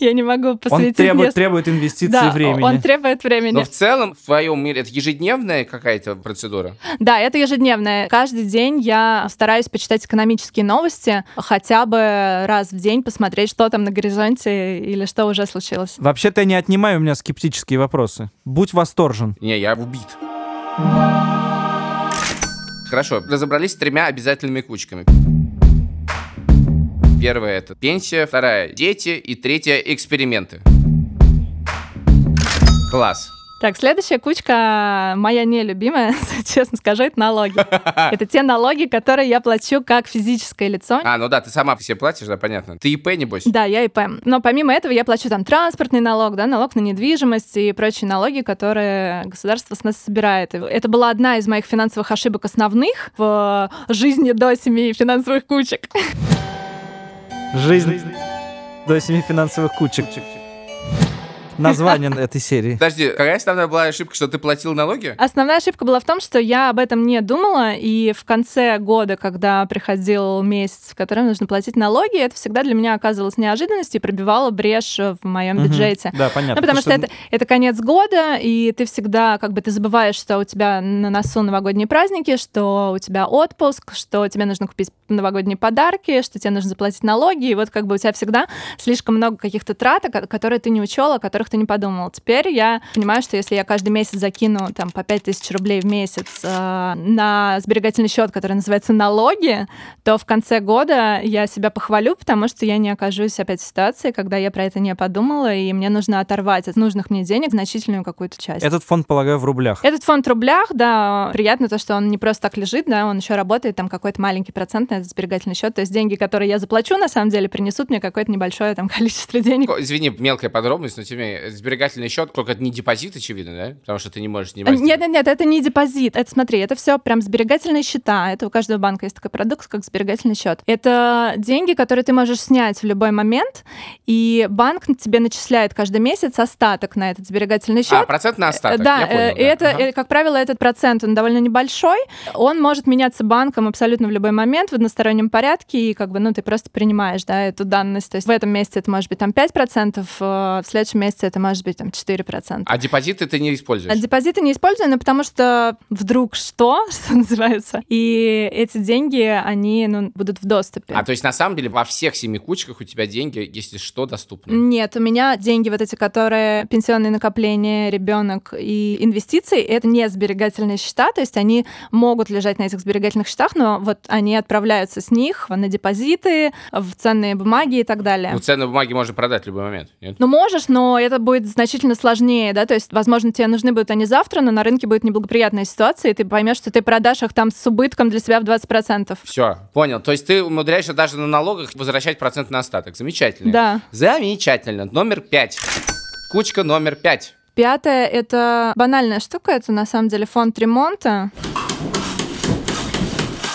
я не могу Он посвятить требует, несколько- требует инвестиций Да, времени. он требует времени. Но в целом в твоем мире это ежедневная какая-то процедура? Да, это ежедневное. Каждый день я стараюсь почитать экономические новости, хотя бы раз в день посмотреть, что там на горизонте или что уже случилось. Вообще-то я не отнимаю у меня скептические вопросы. Будь восторжен. Не, я убит. Хорошо, разобрались с тремя обязательными кучками. Первая это пенсия, вторая дети и третья эксперименты. Класс. Так, следующая кучка моя нелюбимая, честно скажу, это налоги. Это те налоги, которые я плачу как физическое лицо. А, ну да, ты сама все платишь, да, понятно. Ты ИП, небось? Да, я ИП. Но помимо этого я плачу там транспортный налог, да, налог на недвижимость и прочие налоги, которые государство с нас собирает. Это была одна из моих финансовых ошибок основных в жизни до семи финансовых кучек. Жизнь до семи финансовых кучек. Название этой серии. Подожди, какая основная была ошибка, что ты платил налоги? Основная ошибка была в том, что я об этом не думала, и в конце года, когда приходил месяц, в котором нужно платить налоги, это всегда для меня оказывалось неожиданностью и пробивало брешь в моем бюджете. Да, понятно. Ну, потому что это, это конец года, и ты всегда, как бы, ты забываешь, что у тебя на носу новогодние праздники, что у тебя отпуск, что тебе нужно купить новогодние подарки, что тебе нужно заплатить налоги, и вот как бы у тебя всегда слишком много каких-то трат, ко- которые ты не учел, о которых как-то не подумала. Теперь я понимаю, что если я каждый месяц закину там по 5000 рублей в месяц э, на сберегательный счет, который называется налоги, то в конце года я себя похвалю, потому что я не окажусь опять в ситуации, когда я про это не подумала, и мне нужно оторвать от нужных мне денег значительную какую-то часть. Этот фонд, полагаю, в рублях. Этот фонд в рублях, да, приятно то, что он не просто так лежит, да, он еще работает, там какой-то маленький процент на этот сберегательный счет, то есть деньги, которые я заплачу, на самом деле, принесут мне какое-то небольшое там количество денег. Извини, мелкая подробность, но тебе сберегательный счет, только это не депозит, очевидно, да? Потому что ты не можешь снимать. Нет, нет, нет, это не депозит. Это смотри, это все прям сберегательные счета. Это у каждого банка есть такой продукт, как сберегательный счет. Это деньги, которые ты можешь снять в любой момент, и банк тебе начисляет каждый месяц остаток на этот сберегательный счет. А, процент на остаток. Да, Я понял, э, и да. это, Ага. э, как правило, этот процент, он довольно небольшой. Он может меняться банком абсолютно в любой момент в одностороннем порядке, и как бы, ну, ты просто принимаешь, да, эту данность. То есть в этом месяце это может быть там 5%, э, в следующем месяце это может быть там 4%. А депозиты ты не используешь? А депозиты не использую, ну, потому что вдруг что, что называется, и эти деньги, они ну, будут в доступе. А то есть на самом деле во всех семи кучках у тебя деньги, если что, доступны? Нет, у меня деньги вот эти, которые пенсионные накопления, ребенок и инвестиции, это не сберегательные счета, то есть они могут лежать на этих сберегательных счетах, но вот они отправляются с них на депозиты, в ценные бумаги и так далее. Ну, ценные бумаги можно продать в любой момент, нет? Ну, можешь, но это будет значительно сложнее, да, то есть, возможно, тебе нужны будут они завтра, но на рынке будет неблагоприятная ситуация, и ты поймешь, что ты продашь их там с убытком для себя в 20%. Все, понял. То есть ты умудряешься даже на налогах возвращать процент на остаток. Замечательно. Да. Замечательно. Номер пять. Кучка номер пять. Пятое — это банальная штука, это на самом деле фонд ремонта.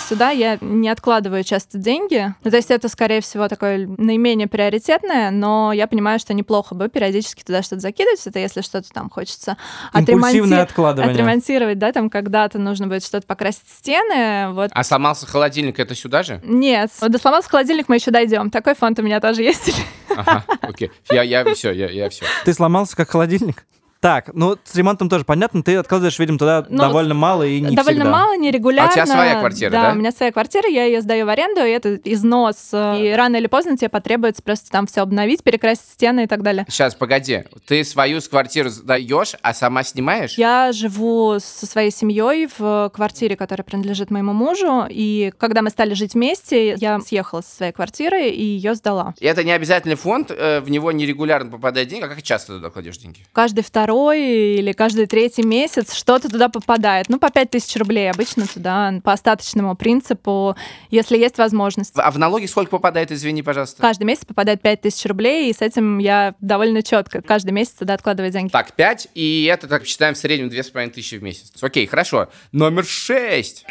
Сюда я не откладываю часто деньги. Ну, то есть это, скорее всего, такое наименее приоритетное, но я понимаю, что неплохо бы периодически туда что-то закидывать. Это если что-то там хочется отремонти- откладывание. отремонтировать, да, там когда-то нужно будет что-то покрасить стены, вот. А сломался холодильник, это сюда же? Нет, вот до сломался холодильник мы еще дойдем. Такой фонд у меня тоже есть. Ага, окей. Я, я все, я, я все. Ты сломался как холодильник? Так, ну с ремонтом тоже понятно, ты откладываешь, видимо, туда Ну, довольно мало и не Довольно всегда. мало, нерегулярно. А у тебя своя квартира, да? у меня своя квартира, я ее сдаю в аренду, и это износ. э, И рано или поздно тебе потребуется просто там все обновить, перекрасить стены и так далее. Сейчас, погоди. Ты свою квартиру сдаешь, а сама снимаешь? Я живу со своей семьей в квартире, которая принадлежит моему мужу, и когда мы стали жить вместе, я съехала со своей квартиры и ее сдала. И это не обязательный фонд, э, в него нерегулярно попадает деньги. А как часто туда кладешь деньги? Каждый второй или каждый третий месяц что-то туда попадает. Ну, по 5000 рублей обычно туда, по остаточному принципу, если есть возможность. А в налоги сколько попадает, извини, пожалуйста? Каждый месяц попадает 5000 рублей, и с этим я довольно четко каждый месяц туда откладываю деньги. Так, 5, и это, так считаем, в среднем 2500 в месяц. Окей, хорошо. Номер 6.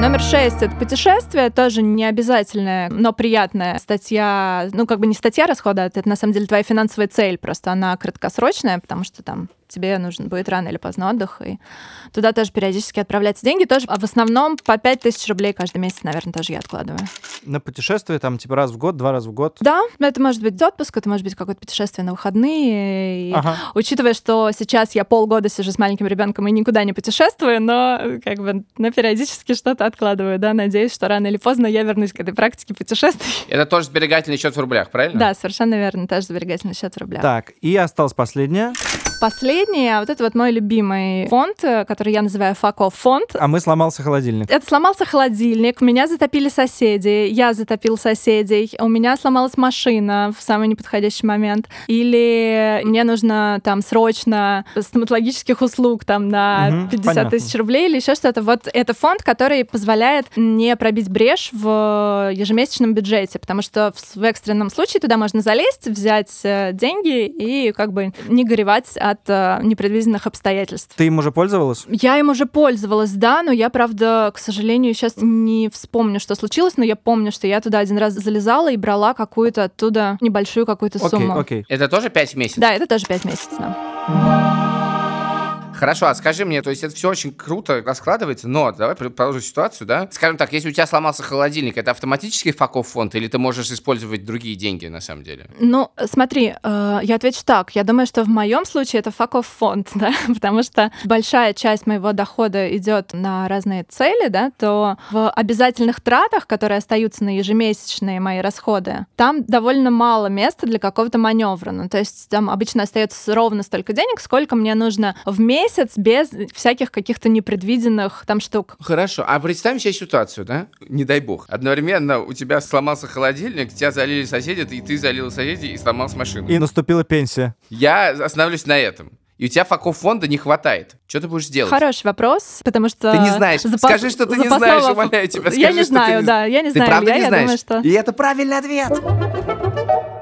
Номер шесть — это путешествие, тоже не обязательная, но приятная статья, ну, как бы не статья расхода, это на самом деле твоя финансовая цель, просто она краткосрочная, потому что там тебе нужен будет рано или поздно отдых, и туда тоже периодически отправляются деньги, тоже, а в основном по 5000 рублей каждый месяц, наверное, тоже я откладываю. На путешествие там типа раз в год, два раза в год. Да, это может быть отпуск, это может быть какое-то путешествие на выходные, и Ага. Учитывая, что сейчас я полгода сижу с маленьким ребенком и никуда не путешествую, но как бы на периодически что-то откладываю, да, надеюсь, что рано или поздно я вернусь к этой практике путешествий. Это тоже сберегательный счет в рублях, правильно? Да, совершенно верно, тоже сберегательный счет в рублях. Так, и осталось последнее. Последний, а вот это вот мой любимый фонд, э, который я называю факов фонд. А мы сломался холодильник. Это сломался холодильник, меня затопили соседи, я затопил соседей, у меня сломалась машина в самый неподходящий момент, или мне нужно там срочно стоматологических услуг там на Мгм, 50 понятно. тысяч рублей или еще что-то. Вот это фонд, который позволяет не пробить брешь в ежемесячном бюджете, потому что в, в экстренном случае туда можно залезть, взять э, деньги и как бы не горевать от э, непредвиденных обстоятельств. Ты им уже пользовалась? Я им уже пользовалась, да, но я, правда, к сожалению, сейчас не вспомню, что случилось, но я помню, что я туда один раз залезала и брала какую-то оттуда небольшую какую-то Окей, сумму. окей. Это тоже 5 месяцев? Да, это тоже 5 месяцев. да. Хорошо, а скажи мне, то есть это все очень круто раскладывается, но давай продолжим ситуацию, да? Скажем так, если у тебя сломался холодильник, это автоматический факов фонд или ты можешь использовать другие деньги на самом деле? Ну, смотри, э, я отвечу так. Я думаю, что в моем случае это факов фонд, да, потому что большая часть моего дохода идет на разные цели, да, то в обязательных тратах, которые остаются на ежемесячные мои расходы, там довольно мало места для какого-то маневра. Ну, то есть там обычно остается ровно столько денег, сколько мне нужно в месяц без всяких каких-то непредвиденных там штук. Хорошо. А представим себе ситуацию, да? Не дай бог. Одновременно у тебя сломался холодильник, тебя залили соседи, и ты залил соседей и сломался машину. И наступила пенсия. Я остановлюсь на этом и у тебя факов фонда не хватает. Что ты будешь делать? Хороший вопрос, потому что... Ты не знаешь. Запас... Скажи, что ты не знаешь, умоляю тебя. Скажи, я не знаю, не... да, я не ты знаю. Правда я, не я знаешь? думаю, что... И это правильный ответ.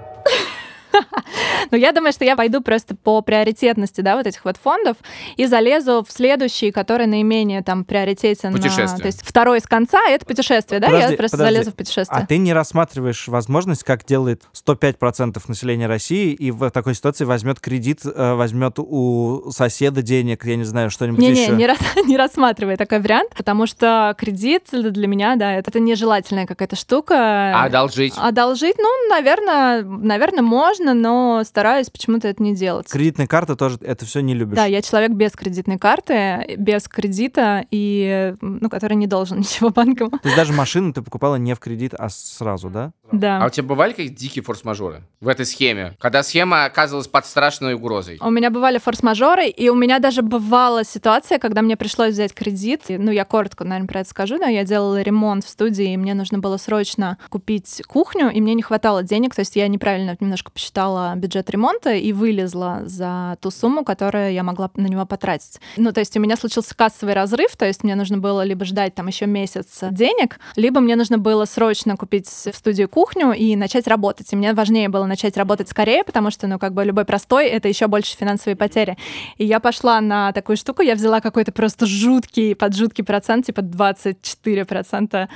Но я думаю, что я пойду просто по приоритетности, да, вот этих вот фондов и залезу в следующий, который наименее там приоритетен. Путешествие. То есть второй с конца — это путешествие, да? Подожди, я просто подожди. залезу в путешествие. А ты не рассматриваешь возможность, как делает 105% населения России, и в такой ситуации возьмет кредит, э, возьмет у соседа денег, я не знаю, что-нибудь еще? не, рас, не рассматривай такой вариант, потому что кредит для меня, да, это, это нежелательная какая-то штука. А одолжить? Одолжить, ну, наверное, наверное, можно, но стараюсь почему-то это не делать. Кредитная карта тоже это все не любишь. Да, я человек без кредитной карты, без кредита, и, ну, который не должен ничего банкам. То есть даже машину ты покупала не в кредит, а сразу, да? Да. А у тебя бывали какие-то дикие форс-мажоры в этой схеме? Когда схема оказывалась под страшной угрозой? У меня бывали форс-мажоры, и у меня даже бывала ситуация, когда мне пришлось взять кредит. И, Ну, я коротко, наверное, про это скажу, да, я делала ремонт в студии, и мне нужно было срочно купить кухню, и мне не хватало денег, то есть я неправильно немножко посчитала бюджет ремонта и вылезла за ту сумму, которую я могла на него потратить. Ну, то есть у меня случился кассовый разрыв, то есть мне нужно было либо ждать там еще месяц денег, либо мне нужно было срочно купить в студию кухню и начать работать. И мне важнее было начать работать скорее, потому что, ну, как бы любой простой — это еще больше финансовые потери. И я пошла на такую штуку, я взяла какой-то просто жуткий, под жуткий процент, типа 24%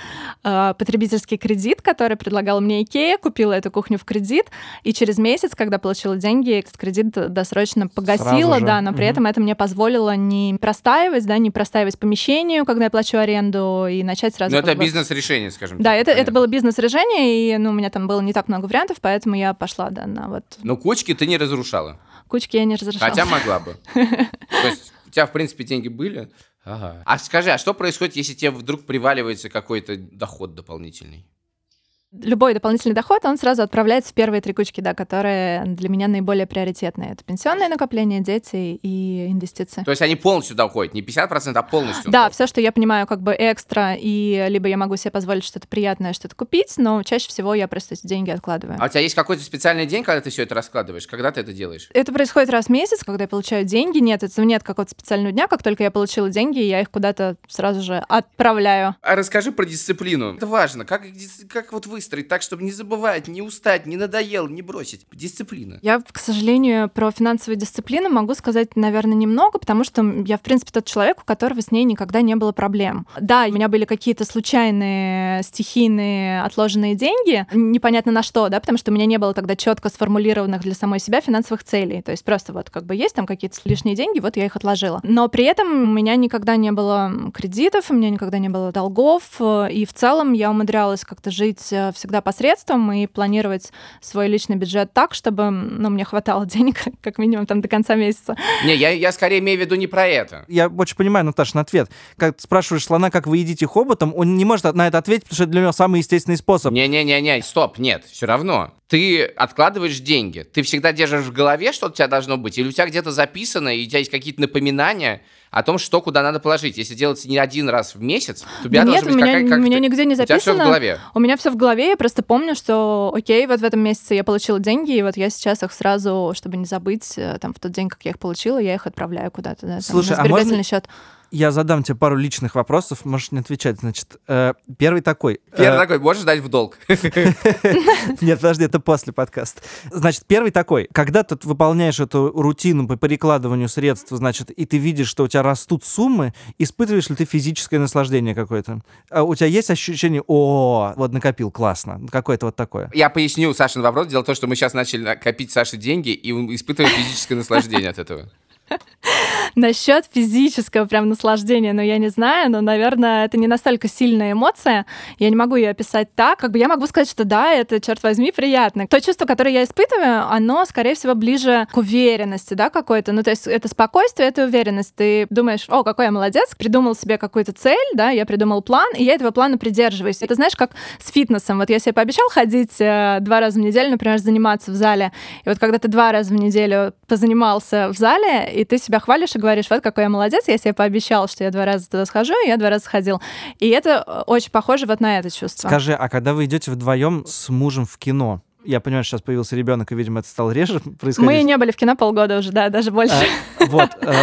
э, потребительский кредит, который предлагал мне Икея, купила эту кухню в кредит, и через месяц, когда получила деньги, этот кредит досрочно погасила, да, но при этом это мне позволило не простаивать, да, не простаивать помещению, когда я плачу аренду, и начать сразу... Ну, это бы- бизнес-решение, скажем Да, так. это, это Понятно. было бизнес-решение, и ну, у меня там было не так много вариантов, поэтому я пошла, да, на вот Но кучки ты не разрушала. кучки я не разрешала. Хотя могла бы. То есть у тебя, в принципе, деньги были. Ага. А скажи, а что происходит, если тебе вдруг приваливается какой-то доход дополнительный? Любой дополнительный доход, он сразу отправляется в первые три кучки, да, которые для меня наиболее приоритетные. Это пенсионные накопления, дети и инвестиции. То есть они полностью доходят, не 50%, а полностью. Да, все, что я понимаю, как бы экстра, и либо я могу себе позволить что-то приятное, что-то купить, но чаще всего я просто эти деньги откладываю. А у тебя есть какой-то специальный день, когда ты все это раскладываешь? Когда ты это делаешь? Это происходит раз в месяц, когда я получаю деньги. Нет, это нет какого-то специального дня. Как только я получила деньги, я их куда-то сразу же отправляю. А расскажи про дисциплину. Это важно. Как, как вот выстроить так, чтобы не забывать, не устать, не надоело, не бросить? Дисциплина. Я, к сожалению, про финансовую дисциплину могу сказать, наверное, немного, потому что я, в принципе, тот человек, у которого с ней никогда не было проблем. Да, у меня были какие-то случайные, стихийные, отложенные деньги, непонятно на что, да, потому что у меня не было тогда четко сформулированных для самой себя финансовых целей. То есть просто вот как бы есть там какие-то лишние деньги, вот я их отложила. Но при этом у меня никогда не было кредитов, у меня никогда не было долгов, э, и в целом я умудрялась как-то жить всегда посредством и планировать свой личный бюджет так, чтобы ну, мне хватало денег как минимум там до конца месяца. Не, я, я скорее имею в виду не про это. Я очень понимаю, Наташа, на ответ. Как ты спрашиваешь слона, как вы едите хоботом, он не может на это ответить, потому что это для него самый естественный способ. Не-не-не-не, стоп, нет, все равно. Ты откладываешь деньги, ты всегда держишь в голове, что у тебя должно быть, или у тебя где-то записано, и у тебя есть какие-то напоминания о том, что куда надо положить. Если делается не один раз в месяц, то у тебя Да должна нет, быть у меня, какая- как у меня ты- нигде не У тебя все в записано. голове. У меня все в голове, я просто помню, что окей, вот в этом месяце я получила деньги, и вот я сейчас их сразу, чтобы не забыть, э, там в тот день, как я их получила, я их отправляю куда-то, да, там, Слушай, на а можно- счет. Я задам тебе пару личных вопросов, можешь не отвечать. Значит, э, первый такой. Первый Э, такой, можешь дать в долг. Нет, подожди, это после подкаста. Значит, первый такой. Когда ты выполняешь эту рутину по перекладыванию средств, значит, и ты видишь, что у тебя растут суммы, испытываешь ли ты физическое наслаждение какое-то? А у тебя есть ощущение, о, вот накопил, классно, какое-то вот такое? Я поясню Сашин вопрос. Дело в том, что мы сейчас начали копить Саше деньги и испытываем физическое наслаждение от этого. насчет физического прям наслаждения, ну, я не знаю, но, наверное, это не настолько сильная эмоция. Я не могу ее описать так. Как бы я могу сказать, что да, это, черт возьми, приятно. То чувство, которое я испытываю, оно, скорее всего, ближе к уверенности, да, какой-то. Ну, то есть это спокойствие, это уверенность. Ты думаешь, о, какой я молодец, придумал себе какую-то цель, да, я придумал план, и я этого плана придерживаюсь. Это знаешь, как с фитнесом. Вот я себе пообещал ходить э, два раза в неделю, например, заниматься в зале. И вот когда ты два раза в неделю позанимался в зале, и ты себя хвалишь и говоришь, вот какой я молодец, я себе пообещал, что я два раза туда схожу, и я два раза сходил. И это э, очень похоже вот на это чувство. Скажи, а когда вы идете вдвоем с мужем в кино, я понимаю, что сейчас появился ребенок, и, видимо, это стало реже происходить. Мы не были в кино полгода уже, да, даже больше. А, вот. А,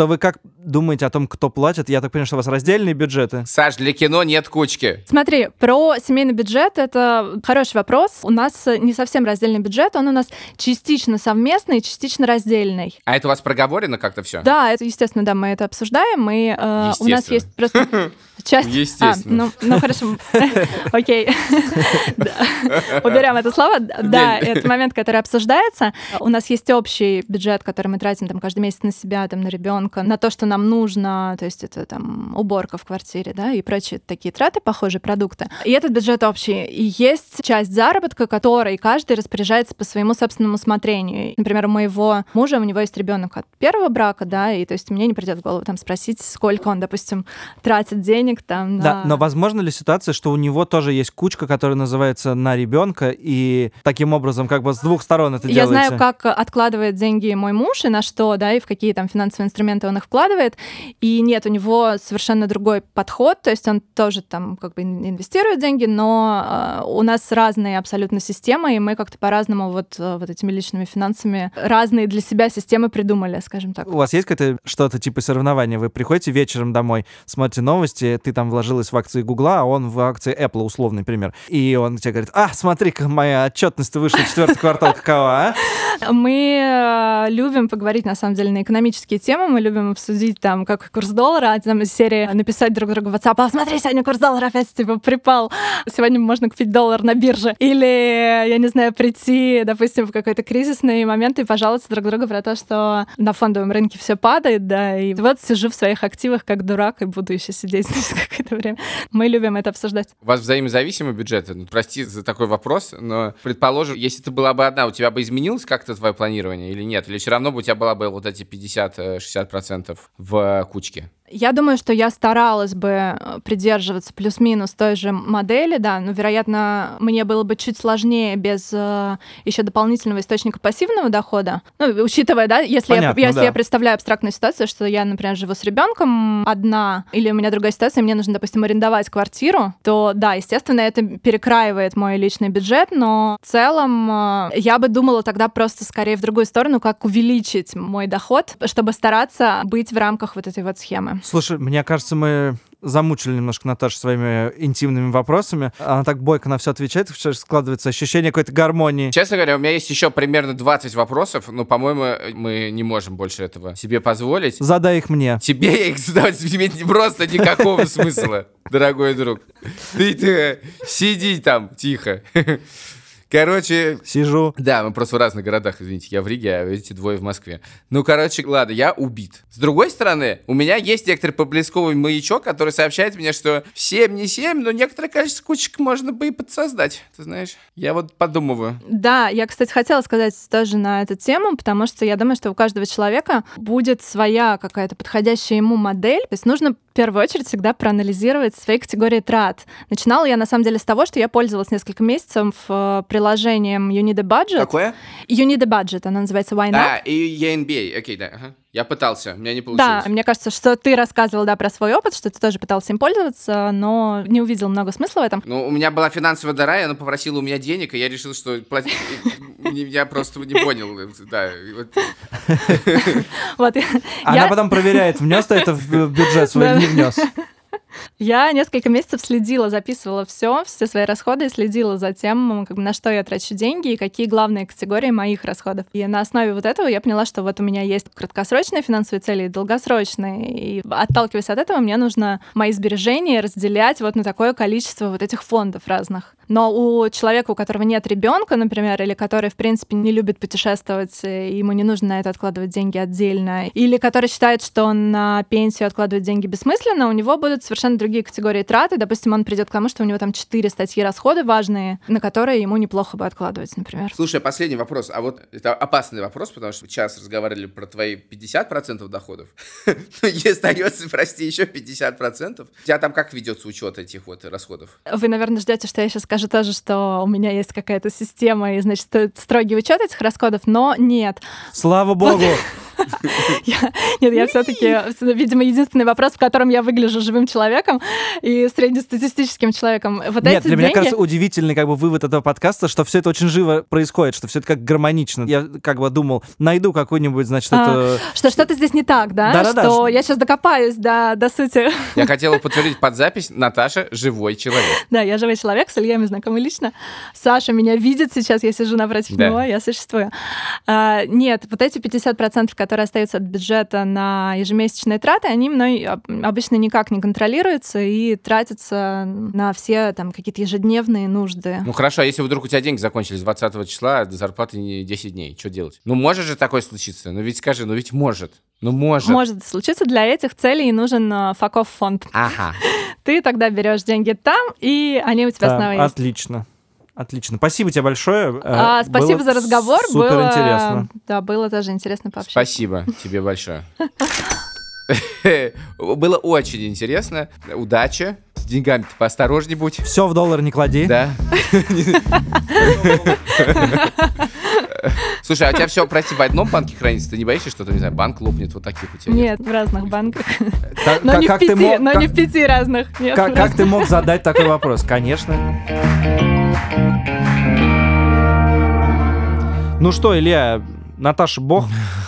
то вы как думаете о том, кто платит? Я так понимаю, что у вас раздельные бюджеты. Саш, для кино нет кучки. Смотри, про семейный бюджет это хороший вопрос. У нас не совсем раздельный бюджет, он у нас частично совместный, частично раздельный. А это у вас проговорено как-то все? Да, это естественно, да, мы это обсуждаем. Мы, э, у нас есть просто часть... Естественно. А, ну, ну хорошо. Окей. Уберем это слово. Да, это момент, который обсуждается. У нас есть общий бюджет, который мы тратим там каждый месяц на себя, там на ребенка, на то, что нам нужно, то есть это там уборка в квартире, да, и прочие такие траты, похожие продукты. И этот бюджет общий. И есть часть заработка, которой каждый распоряжается по своему собственному усмотрению. Например, у моего мужа, у него есть ребенок от первого брака, да, и то есть мне не придет в голову там спросить, сколько он, допустим, тратит денег там на... Да, но возможно ли ситуация, что у него тоже есть кучка, которая называется на ребенка, и таким образом как бы с двух сторон это Я делаете? знаю, как откладывает деньги мой муж и на что, да, и в какие там финансовые инструменты он их вкладывает. И нет, у него совершенно другой подход, то есть он тоже там как бы инвестирует деньги, но э, у нас разные абсолютно системы, и мы как-то по-разному вот, э, вот этими личными финансами разные для себя системы придумали, скажем так. У вас есть какое-то что-то типа соревнования? Вы приходите вечером домой, смотрите новости, ты там вложилась в акции Гугла, а он в акции Apple, условный пример. И он тебе говорит, а, смотри-ка, моя отчетность вышла, четвертый квартал какова, а? Мы э, любим поговорить, на самом деле, на экономические темы, мы любим обсудить там, как курс доллара, а там из серии написать друг другу в WhatsApp, а смотри, сегодня курс доллара опять типа припал, сегодня можно купить доллар на бирже. Или, я не знаю, прийти, допустим, в какой-то кризисный момент и пожаловаться друг другу про то, что на фондовом рынке все падает, да, и вот сижу в своих активах как дурак и буду еще сидеть здесь какое-то время. Мы любим это обсуждать. У вас взаимозависимые бюджеты? Ну, прости за такой вопрос, но, предположим, если ты была бы одна, у тебя бы изменилось как-то твое планирование или нет? Или все равно бы у тебя была бы вот эти 50-60% в кучке? Я думаю, что я старалась бы э, придерживаться плюс-минус той же модели, да, но, вероятно, мне было бы чуть сложнее без э, еще дополнительного источника пассивного дохода. Ну, учитывая, да, если, Понятно, я, если да. я представляю абстрактную ситуацию, что я, например, живу с ребенком одна, или у меня другая ситуация, мне нужно, допустим, арендовать квартиру, то, да, естественно, это перекраивает мой личный бюджет, но в целом э, я бы думала тогда просто скорее в другую сторону, как увеличить мой доход, чтобы стараться быть в рамках вот этой вот схемы. Слушай, мне кажется, мы замучили немножко Наташу своими интимными вопросами. Она так бойко на все отвечает, что складывается ощущение какой-то гармонии. Честно говоря, у меня есть еще примерно 20 вопросов, но, по-моему, мы не можем больше этого себе позволить. Задай их мне. Тебе их задавать имеет не просто никакого смысла, дорогой друг. Ты сиди там тихо. Короче, Сижу. да, мы просто в разных городах, извините. Я в Риге, а эти двое в Москве. Ну, короче, ладно, я убит. С другой стороны, у меня есть некоторый поблесковый маячок, который сообщает мне, что 7 не 7, но некоторое количество кучек можно бы и подсоздать. Ты знаешь, я вот подумываю. Да, я, кстати, хотела сказать тоже на эту тему, потому что я думаю, что у каждого человека будет своя какая-то подходящая ему модель. То есть нужно первую очередь всегда проанализировать свои категории трат. Начинала я, на самом деле, с того, что я пользовалась несколько месяцев э, приложением You Need a Budget. Какое? You Need a Budget, она называется Why Not. А, и ENBA, окей, да. ага. Я пытался, у меня не Да, получилось. мне кажется, что ты рассказывал, да, про свой опыт, что ты тоже пытался им пользоваться, но не увидел много смысла в этом. Ну, у меня была финансовая дара, и она попросила у меня денег, и я решил, что платить... Я просто не понял. Да, вот Она потом проверяет, внес ты это в бю- бюджет свой не внес. Я несколько месяцев следила, записывала все, все свои расходы, следила за тем, как на что я трачу деньги и какие главные категории моих расходов. И на основе вот этого я поняла, что вот у меня есть краткосрочные финансовые цели и долгосрочные. И отталкиваясь от этого, мне нужно мои сбережения разделять вот на такое количество вот этих фондов разных. Но у человека, у которого нет ребенка, например, или который, в принципе, не любит путешествовать, и ему не нужно на это откладывать деньги отдельно, или который считает, что на пенсию откладывает деньги бессмысленно, у него будут совершенно другие категории траты. Допустим, он придет к тому, что у него там четыре статьи расходы важные, на которые ему неплохо бы откладывать, например. Слушай, последний вопрос. А вот это опасный вопрос, потому что сейчас разговаривали про твои 50% доходов. И остается, прости, еще 50%. У тебя там как ведется учет этих вот расходов? Вы, наверное, ждете, что я сейчас скажу тоже, что у меня есть какая-то система и, значит, строгий учет этих расходов, но нет. Слава богу! Нет, я все-таки, видимо, единственный вопрос, в котором я выгляжу живым человеком и среднестатистическим человеком. Вот Нет, для меня кажется удивительный как бы вывод этого подкаста, что все это очень живо происходит, что все это как гармонично. Я как бы думал, найду какую-нибудь, значит, а, это... Что что-то здесь не так, да? Да-да-да. Что я сейчас докопаюсь до, до сути. Я хотела подтвердить под запись, Наташа живой человек. Да, я живой человек, с Ильей мы знакомы лично. Саша меня видит сейчас, я сижу напротив него, я существую. А, нет, вот эти 50%, которые которые остаются от бюджета на ежемесячные траты, они мной обычно никак не контролируются и тратятся на все там какие-то ежедневные нужды. Ну хорошо, а если вдруг у тебя деньги закончились 20 числа, до зарплаты не 10 дней, что делать? Ну может же такое случиться? Ну ведь скажи, ну ведь может. Ну, может. Может случиться. Для этих целей нужен э, факов фонд. Ага. Ты тогда берешь деньги там, и они у тебя да, снова есть. Отлично. Отлично. Спасибо тебе большое. Э, а, спасибо было за разговор. Супер было... интересно. Да, было тоже интересно пообщаться. Спасибо тебе большое. Было очень интересно. Удачи. С деньгами ты поосторожней будь. Все в доллар не клади. Да. Слушай, а у тебя все, прости, в одном банке хранится? Ты не боишься, что, то не знаю, банк лопнет вот таких у тебя? Нет, в разных банках. Но не в пяти, но не в пяти разных. Как ты мог задать такой вопрос? Конечно. Ну что, Илья, Наташа Бог.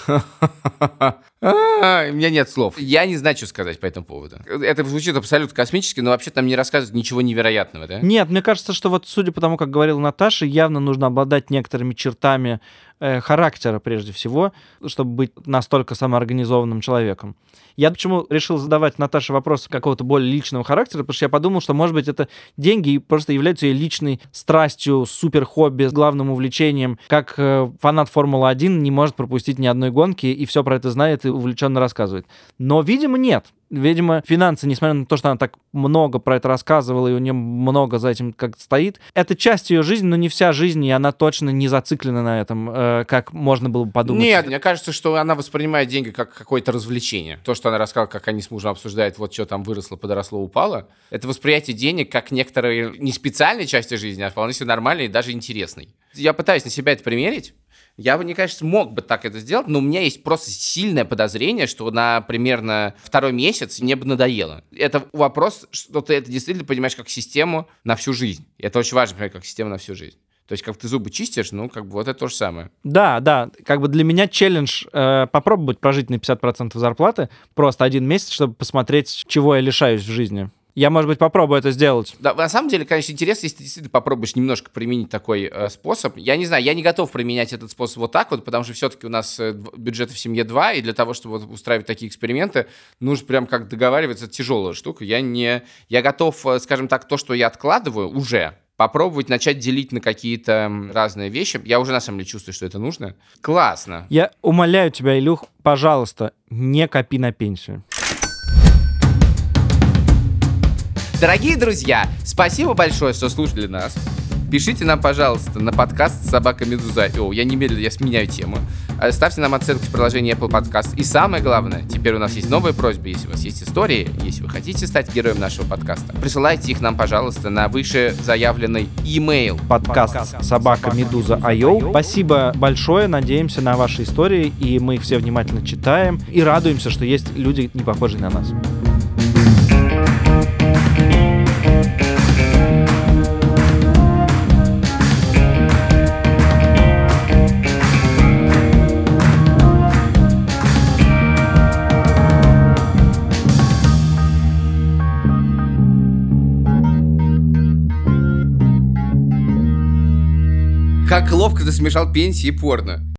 А, у меня нет слов. Я не знаю, что сказать по этому поводу. Это звучит абсолютно космически, но вообще там не рассказывают ничего невероятного, да? Нет, мне кажется, что вот судя по тому, как говорила Наташа, явно нужно обладать некоторыми чертами э, характера прежде всего, чтобы быть настолько самоорганизованным человеком. Я почему решил задавать Наташе вопросы какого-то более личного характера, потому что я подумал, что, может быть, это деньги просто являются ее личной страстью, супер хобби, главным увлечением, как э, фанат Формулы-1 не может пропустить ни одной гонки и все про это знает и увлеченно рассказывает. Но, видимо, нет видимо, финансы, несмотря на то, что она так много про это рассказывала, и у нее много за этим как стоит, это часть ее жизни, но не вся жизнь, и она точно не зациклена на этом, э, как можно было бы подумать. Нет, мне кажется, что она воспринимает деньги как какое-то развлечение. То, что она рассказала, как они с мужем обсуждают, вот что там выросло, подросло, упало, это восприятие денег как некоторые не специальной части жизни, а вполне себе нормальной и даже интересной. Я пытаюсь на себя это примерить, я бы, мне кажется, мог бы так это сделать, но у меня есть просто сильное подозрение, что на примерно второй месяц мне бы надоело. Это вопрос, что ты это действительно понимаешь как систему на всю жизнь. Это очень важно понимать как систему на всю жизнь. То есть, как ты зубы чистишь, ну, как бы вот это то же самое. Да, да. Как бы для меня челлендж э, попробовать прожить на 50% зарплаты просто один месяц, чтобы посмотреть, чего я лишаюсь в жизни. Я, может быть, попробую это сделать. Да, на самом деле, конечно, интересно, если ты действительно попробуешь немножко применить такой э, способ. Я не знаю, я не готов применять этот способ вот так вот, потому что все-таки у нас э, бюджет в семье 2, и для того, чтобы вот, устраивать такие эксперименты, нужно прям как договариваться, это тяжелая штука. Я не... Я готов, э, скажем так, то, что я откладываю уже, попробовать начать делить на какие-то разные вещи. Я уже на самом деле чувствую, что это нужно. Классно. Я умоляю тебя, Илюх, пожалуйста, не копи на пенсию. Дорогие друзья, спасибо большое, что слушали нас. Пишите нам, пожалуйста, на подкаст «Собака Медуза». О, я немедленно, я сменяю тему. Э, ставьте нам оценку в приложении Apple Podcast. И самое главное, теперь у нас есть новая просьба. Если у вас есть истории, если вы хотите стать героем нашего подкаста, присылайте их нам, пожалуйста, на выше заявленный email. Подкаст «Собака Медуза Айо». Спасибо большое. Надеемся на ваши истории, и мы их все внимательно читаем. И радуемся, что есть люди, не похожие на нас. Как ловко ты смешал пенсии и порно.